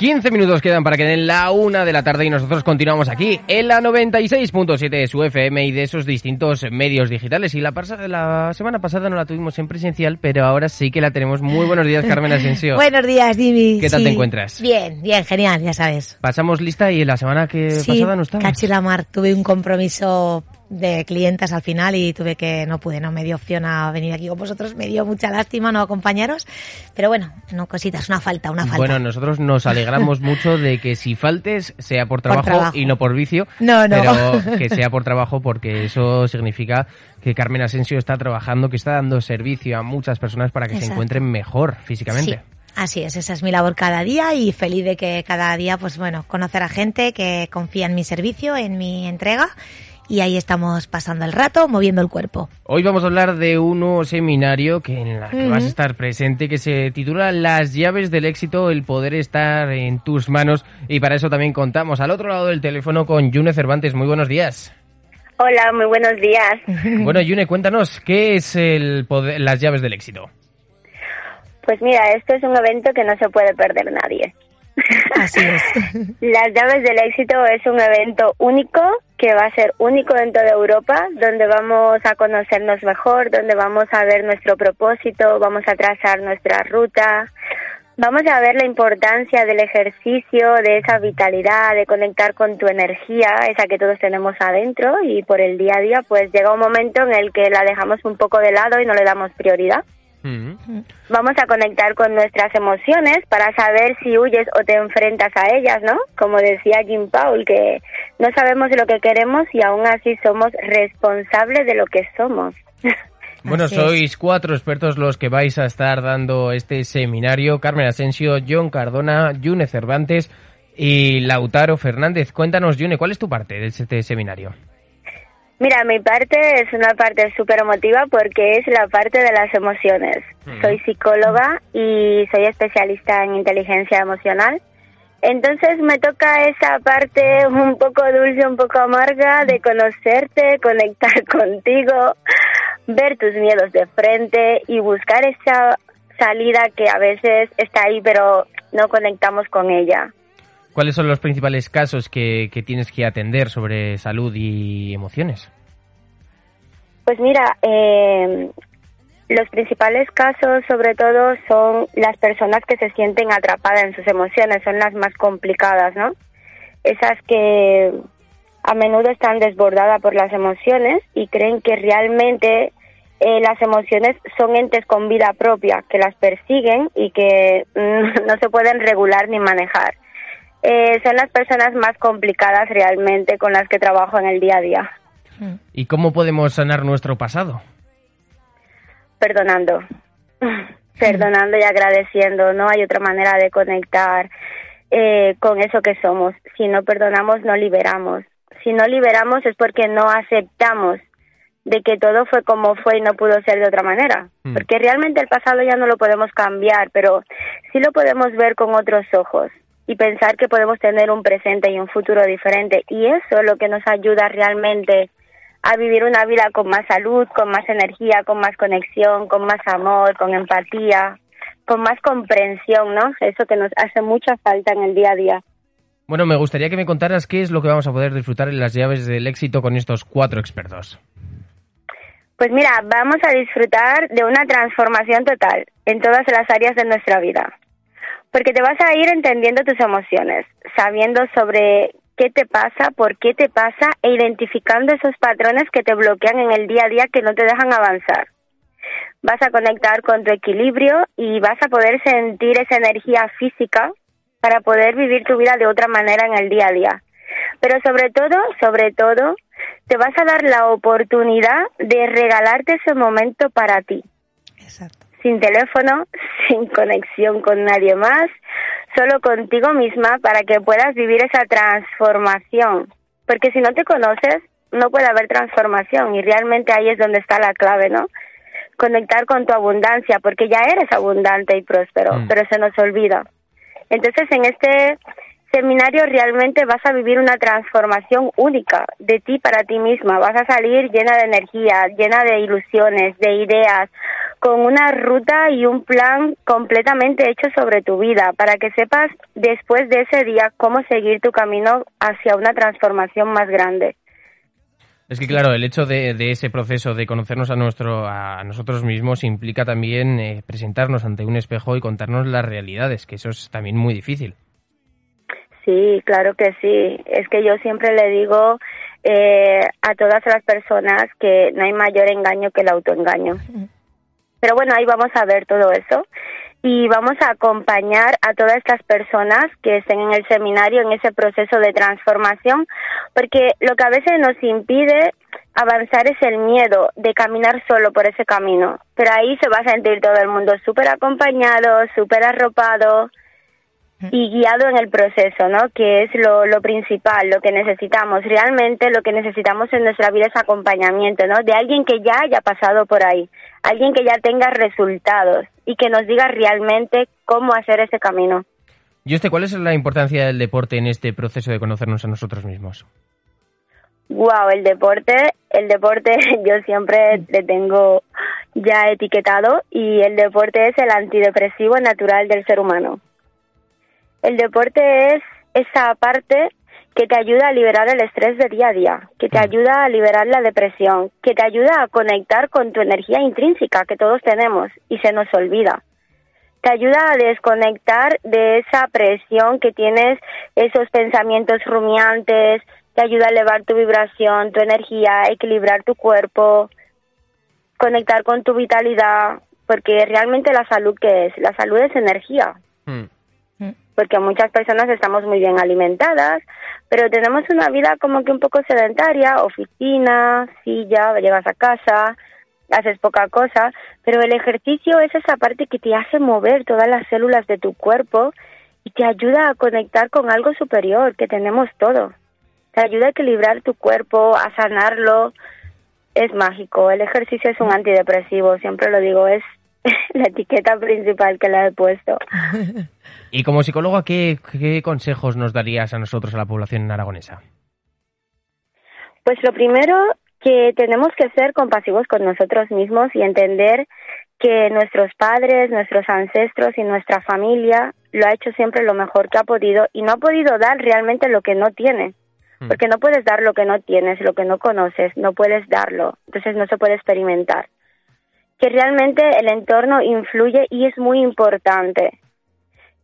15 minutos quedan para que den la una de la tarde y nosotros continuamos aquí en la 96.7 de su FM y de esos distintos medios digitales. Y la, la semana pasada no la tuvimos en presencial, pero ahora sí que la tenemos. Muy buenos días, Carmen Asensio. Buenos días, Jimmy. ¿Qué tal Sí. te encuentras? Bien, bien, genial, ya sabes. Pasamos lista y la semana que Sí, pasada no estabas. cachi la mar. Tuve un compromiso de clientes al final y tuve que, no pude, no me dio opción a venir aquí con vosotros. Me dio mucha lástima no acompañaros. Pero bueno, no cositas, una falta, una falta. Bueno, nosotros nos alegramos mucho de que si faltes sea por trabajo, trabajo. y no por vicio, No, no. pero que sea por trabajo porque eso significa que Carmen Asensio está trabajando, que está dando servicio a muchas personas para que se encuentren mejor físicamente. Sí, así es, esa es mi labor cada día y feliz de que cada día, pues bueno, conocer a gente que confía en mi servicio, en mi entrega y ahí estamos pasando el rato, moviendo el cuerpo. Hoy vamos a hablar de un nuevo seminario que en la que vas a estar presente que se titula Las llaves del éxito, el poder estar en tus manos y para eso también contamos al otro lado del teléfono con Yune Cervantes. Muy buenos días. Hola, muy buenos días. Bueno, Yune, cuéntanos, ¿qué es el poder, las llaves del éxito? Pues mira, esto es un evento que no se puede perder nadie. Así es. Las llaves del éxito es un evento único que va a ser único dentro de Europa, donde vamos a conocernos mejor, donde vamos a ver nuestro propósito, vamos a trazar nuestra ruta, vamos a ver la importancia del ejercicio, de esa vitalidad, de conectar con tu energía, esa que todos tenemos adentro y por el día a día pues llega un momento en el que la dejamos un poco de lado y no le damos prioridad. Mm. Vamos a conectar con nuestras emociones para saber si huyes o te enfrentas a ellas, ¿no? Como decía Jim Paul, que no sabemos lo que queremos y aún así somos responsables de lo que somos. Bueno, Así es. sois cuatro expertos los que vais a estar dando este seminario. Carmen Asensio, John Cardona, Yune Cervantes y Lautaro Fernández. Cuéntanos, Yune, ¿cuál es tu parte de este seminario? Mira, mi parte es una parte súper emotiva porque es la parte de las emociones. Soy psicóloga y soy especialista en inteligencia emocional. Entonces me toca esa parte un poco dulce, un poco amarga de conocerte, conectar contigo, ver tus miedos de frente y buscar esa salida que a veces está ahí pero no conectamos con ella. ¿Cuáles son los principales casos que, que tienes que atender sobre salud y emociones? Pues mira, eh, los principales casos sobre todo son las personas que se sienten atrapadas en sus emociones, son las más complicadas, ¿no? Esas que a menudo están desbordadas por las emociones y creen que realmente eh, las emociones son entes con vida propia, que las persiguen y que mm, no se pueden regular ni manejar. Eh, son las personas más complicadas realmente con las que trabajo en el día a día. ¿Y cómo podemos sanar nuestro pasado? perdonando, perdonando y agradeciendo. No hay otra manera de conectar eh, con eso que somos. Si no perdonamos, no liberamos. Si no liberamos es porque no aceptamos de que todo fue como fue y no pudo ser de otra manera. Mm. Porque realmente el pasado ya no lo podemos cambiar, pero sí lo podemos ver con otros ojos y pensar que podemos tener un presente y un futuro diferente. Y eso es lo que nos ayuda realmente a vivir una vida con más salud, con más energía, con más conexión, con más amor, con empatía, con más comprensión, ¿no? Eso que nos hace mucha falta en el día a día. Bueno, me gustaría que me contaras qué es lo que vamos a poder disfrutar en las llaves del éxito con estos cuatro expertos. Pues mira, vamos a disfrutar de una transformación total en todas las áreas de nuestra vida. Porque te vas a ir entendiendo tus emociones, sabiendo sobre qué te pasa, por qué te pasa e identificando esos patrones que te bloquean en el día a día que no te dejan avanzar. Vas a conectar con tu equilibrio y vas a poder sentir esa energía física para poder vivir tu vida de otra manera en el día a día. Pero sobre todo, sobre todo, te vas a dar la oportunidad de regalarte ese momento para ti. Exacto. Sin teléfono, sin conexión con nadie más, solo contigo misma para que puedas vivir esa transformación. Porque si no te conoces, no puede haber transformación y realmente ahí es donde está la clave, ¿no? Conectar con tu abundancia, porque ya eres abundante y próspero, Mm. pero se nos olvida. Entonces, en este seminario realmente vas a vivir una transformación única de ti para ti misma. Vas a salir llena de energía, llena de ilusiones, de ideas, con una ruta y un plan completamente hecho sobre tu vida, para que sepas después de ese día cómo seguir tu camino hacia una transformación más grande. Es que claro, el hecho de, de ese proceso de conocernos a nuestro a nosotros mismos implica también eh, presentarnos ante un espejo y contarnos las realidades, que eso es también muy difícil. Sí, claro que sí. Es que yo siempre le digo eh, a todas las personas que no hay mayor engaño que el autoengaño. Pero bueno, ahí vamos a ver todo eso y vamos a acompañar a todas estas personas que estén en el seminario en ese proceso de transformación, porque lo que a veces nos impide avanzar es el miedo de caminar solo por ese camino. Pero ahí se va a sentir todo el mundo súper acompañado, súper arropado y guiado en el proceso, ¿no? Que es lo, lo principal, lo que necesitamos. Realmente lo que necesitamos en nuestra vida es acompañamiento, ¿no? De alguien que ya haya pasado por ahí, alguien que ya tenga resultados y que nos diga realmente cómo hacer ese camino. Y usted, ¿cuál es la importancia del deporte en este proceso de conocernos a nosotros mismos? Wow, el deporte, el deporte yo siempre le tengo ya etiquetado y el deporte es el antidepresivo natural del ser humano. El deporte es esa parte que te ayuda a liberar el estrés de día a día, que te ayuda a liberar la depresión, que te ayuda a conectar con tu energía intrínseca que todos tenemos y se nos olvida. Te ayuda a desconectar de esa presión que tienes, esos pensamientos rumiantes, te ayuda a elevar tu vibración, tu energía, equilibrar tu cuerpo, conectar con tu vitalidad, porque realmente la salud qué es? La salud es energía. Porque muchas personas estamos muy bien alimentadas, pero tenemos una vida como que un poco sedentaria, oficina, silla, llegas a casa, haces poca cosa, pero el ejercicio es esa parte que te hace mover todas las células de tu cuerpo y te ayuda a conectar con algo superior que tenemos todo. Te ayuda a equilibrar tu cuerpo, a sanarlo. Es mágico. El ejercicio es un antidepresivo, siempre lo digo, es la etiqueta principal que le he puesto. Y como psicóloga, ¿qué, ¿qué consejos nos darías a nosotros, a la población aragonesa? Pues lo primero que tenemos que ser compasivos con nosotros mismos y entender que nuestros padres, nuestros ancestros y nuestra familia lo ha hecho siempre lo mejor que ha podido y no ha podido dar realmente lo que no tiene. Hmm. Porque no puedes dar lo que no tienes, lo que no conoces, no puedes darlo, entonces no se puede experimentar. Que realmente el entorno influye y es muy importante.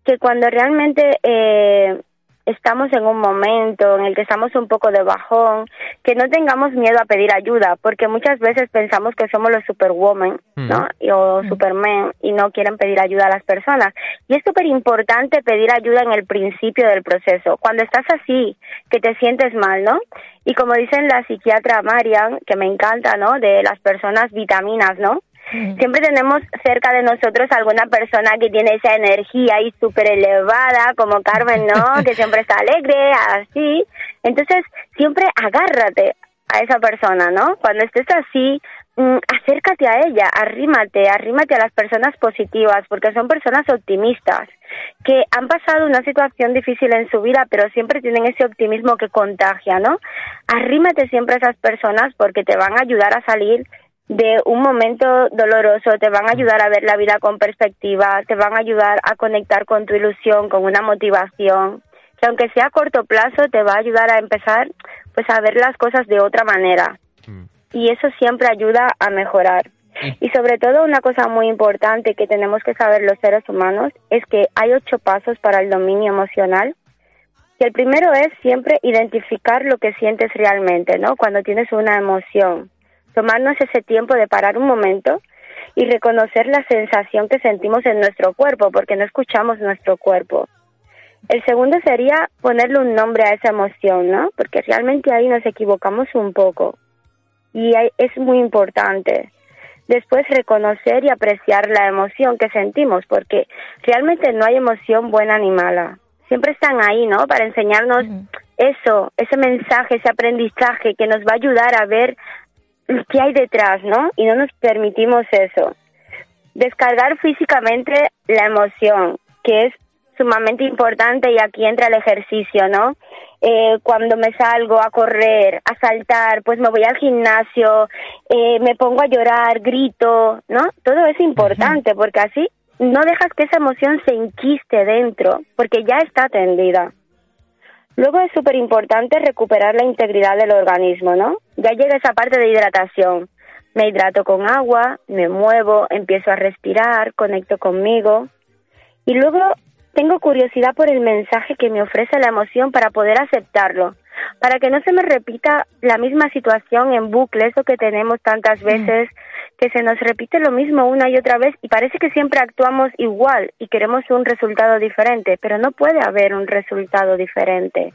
Que cuando realmente eh, estamos en un momento en el que estamos un poco de bajón, que no tengamos miedo a pedir ayuda, porque muchas veces pensamos que somos los superwoman, ¿no? O supermen y no quieren pedir ayuda a las personas. Y es súper importante pedir ayuda en el principio del proceso, cuando estás así, que te sientes mal, ¿no? Y como dicen la psiquiatra Marian, que me encanta, ¿no? De las personas vitaminas, ¿no? Siempre tenemos cerca de nosotros alguna persona que tiene esa energía ahí súper elevada, como Carmen, ¿no? Que siempre está alegre, así. Entonces, siempre agárrate a esa persona, ¿no? Cuando estés así, mm, acércate a ella, arrímate, arrímate a las personas positivas, porque son personas optimistas, que han pasado una situación difícil en su vida, pero siempre tienen ese optimismo que contagia, ¿no? Arrímate siempre a esas personas porque te van a ayudar a salir de un momento doloroso, te van a ayudar a ver la vida con perspectiva, te van a ayudar a conectar con tu ilusión, con una motivación, que aunque sea a corto plazo te va a ayudar a empezar pues a ver las cosas de otra manera. Y eso siempre ayuda a mejorar. Y sobre todo una cosa muy importante que tenemos que saber los seres humanos es que hay ocho pasos para el dominio emocional que el primero es siempre identificar lo que sientes realmente, ¿no? Cuando tienes una emoción. Tomarnos ese tiempo de parar un momento y reconocer la sensación que sentimos en nuestro cuerpo, porque no escuchamos nuestro cuerpo. El segundo sería ponerle un nombre a esa emoción, ¿no? Porque realmente ahí nos equivocamos un poco. Y es muy importante. Después reconocer y apreciar la emoción que sentimos, porque realmente no hay emoción buena ni mala siempre están ahí, ¿no? Para enseñarnos eso, ese mensaje, ese aprendizaje que nos va a ayudar a ver qué hay detrás, ¿no? Y no nos permitimos eso. Descargar físicamente la emoción, que es sumamente importante y aquí entra el ejercicio, ¿no? Eh, cuando me salgo a correr, a saltar, pues me voy al gimnasio, eh, me pongo a llorar, grito, ¿no? Todo es importante porque así no dejas que esa emoción se enquiste dentro, porque ya está atendida. Luego es súper importante recuperar la integridad del organismo, ¿no? Ya llega esa parte de hidratación. Me hidrato con agua, me muevo, empiezo a respirar, conecto conmigo. Y luego tengo curiosidad por el mensaje que me ofrece la emoción para poder aceptarlo, para que no se me repita la misma situación en bucle, eso que tenemos tantas mm. veces que se nos repite lo mismo una y otra vez y parece que siempre actuamos igual y queremos un resultado diferente, pero no puede haber un resultado diferente.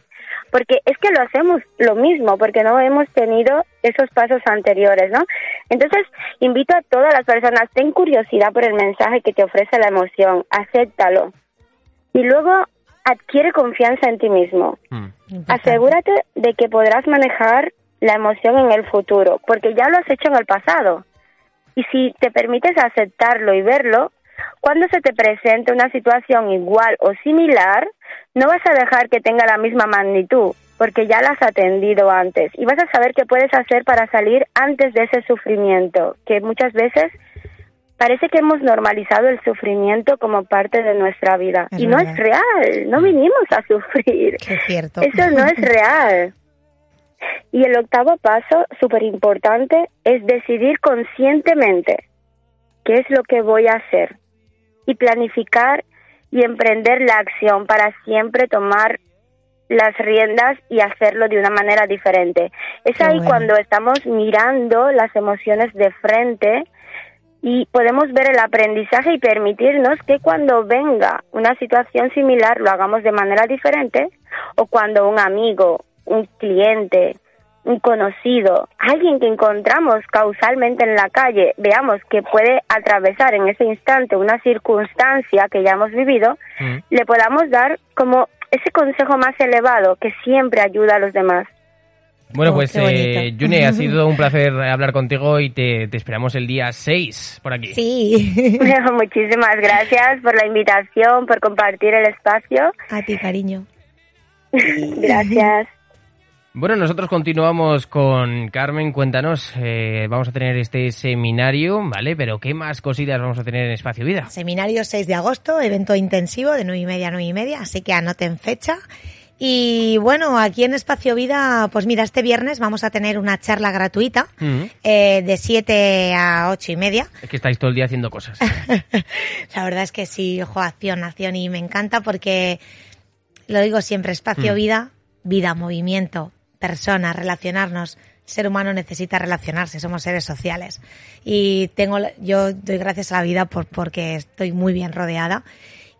Porque es que lo hacemos lo mismo, porque no hemos tenido esos pasos anteriores, ¿no? Entonces, invito a todas las personas, ten curiosidad por el mensaje que te ofrece la emoción, acéptalo. Y luego adquiere confianza en ti mismo. Mm. Asegúrate de que podrás manejar la emoción en el futuro, porque ya lo has hecho en el pasado. Y si te permites aceptarlo y verlo, cuando se te presente una situación igual o similar, no vas a dejar que tenga la misma magnitud, porque ya la has atendido antes y vas a saber qué puedes hacer para salir antes de ese sufrimiento, que muchas veces parece que hemos normalizado el sufrimiento como parte de nuestra vida y no es real, no vinimos a sufrir. Es cierto. Eso no es real. Y el octavo paso, súper importante, es decidir conscientemente qué es lo que voy a hacer y planificar y emprender la acción para siempre tomar las riendas y hacerlo de una manera diferente. Es ahí cuando estamos mirando las emociones de frente y podemos ver el aprendizaje y permitirnos que cuando venga una situación similar lo hagamos de manera diferente o cuando un amigo, un cliente, un conocido, alguien que encontramos causalmente en la calle, veamos que puede atravesar en ese instante una circunstancia que ya hemos vivido, mm. le podamos dar como ese consejo más elevado que siempre ayuda a los demás. Bueno, oh, pues eh, Juni, ha sido un placer hablar contigo y te, te esperamos el día 6 por aquí. Sí. muchísimas gracias por la invitación, por compartir el espacio. A ti, cariño. gracias. Bueno, nosotros continuamos con Carmen. Cuéntanos, eh, vamos a tener este seminario, ¿vale? Pero ¿qué más cositas vamos a tener en Espacio Vida? Seminario 6 de agosto, evento intensivo de 9 y media a 9 y media, así que anoten fecha. Y bueno, aquí en Espacio Vida, pues mira, este viernes vamos a tener una charla gratuita eh, de 7 a 8 y media. Es que estáis todo el día haciendo cosas. La verdad es que sí, ojo, acción, acción, y me encanta porque, lo digo siempre, Espacio mm. Vida, vida, movimiento, personas, relacionarnos. El ser humano necesita relacionarse, somos seres sociales. Y tengo, yo doy gracias a la vida por, porque estoy muy bien rodeada.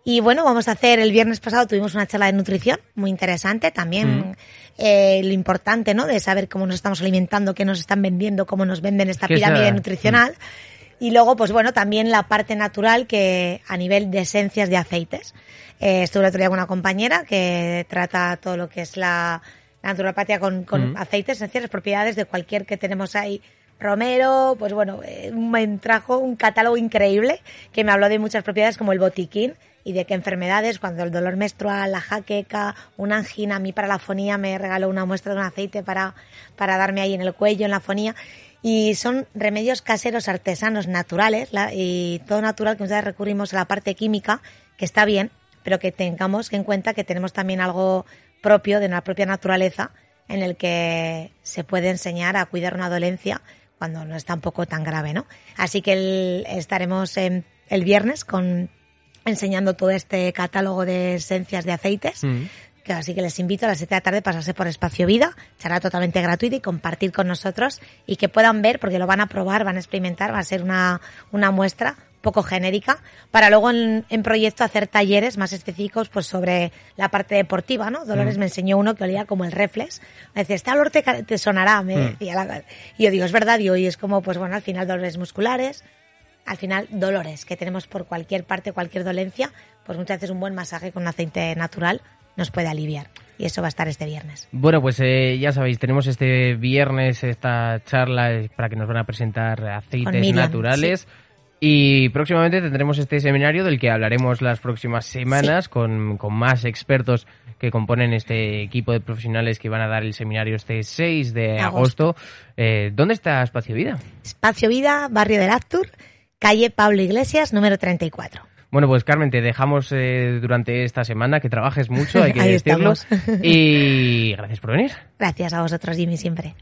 Y bueno, vamos a hacer, el viernes pasado tuvimos una charla de nutrición muy interesante, también mm. eh, lo importante, ¿no? De saber cómo nos estamos alimentando, qué nos están vendiendo, cómo nos venden esta pirámide nutricional. Mm. Y luego, pues bueno, también la parte natural que a nivel de esencias de aceites. Eh, estuve el otro día con una compañera que trata todo lo que es la naturopatía con, con mm. aceites esenciales, propiedades de cualquier que tenemos ahí. Romero, pues bueno, eh, me trajo un catálogo increíble que me habló de muchas propiedades como el botiquín y de qué enfermedades, cuando el dolor menstrual, la jaqueca, una angina, a mí para la fonía me regaló una muestra de un aceite para, para darme ahí en el cuello, en la fonía. Y son remedios caseros, artesanos, naturales, y todo natural que muchas recurrimos a la parte química, que está bien, pero que tengamos en cuenta que tenemos también algo propio de la propia naturaleza en el que se puede enseñar a cuidar una dolencia cuando no está un poco tan grave, ¿no? Así que estaremos el viernes con enseñando todo este catálogo de esencias de aceites. Mm. que así que les invito a las 7 de la tarde a pasarse por Espacio Vida, será totalmente gratuito y compartir con nosotros y que puedan ver, porque lo van a probar, van a experimentar, va a ser una, una muestra poco genérica, para luego en, en proyecto hacer talleres más específicos pues sobre la parte deportiva, ¿no? Dolores me enseñó uno que olía como el reflex. Me decía, este olor te, te sonará, me decía. La, y yo digo, es verdad, y hoy es como, pues bueno, al final dolores musculares, al final dolores que tenemos por cualquier parte, cualquier dolencia, pues muchas veces un buen masaje con aceite natural nos puede aliviar. Y eso va a estar este viernes. Bueno, pues eh, ya sabéis, tenemos este viernes esta charla eh, para que nos van a presentar aceites Miriam, naturales. Y próximamente tendremos este seminario del que hablaremos las próximas semanas con, con más expertos que componen este equipo de profesionales que van a dar el seminario este 6 de agosto. Agosto. Eh, ¿Dónde está Espacio Vida? Espacio Vida, barrio del Actur, calle Pablo Iglesias, número 34. Bueno, pues Carmen, te dejamos eh, durante esta semana que trabajes mucho, hay que decirlo. Y gracias por venir. Gracias a vosotros, Jimmy, siempre.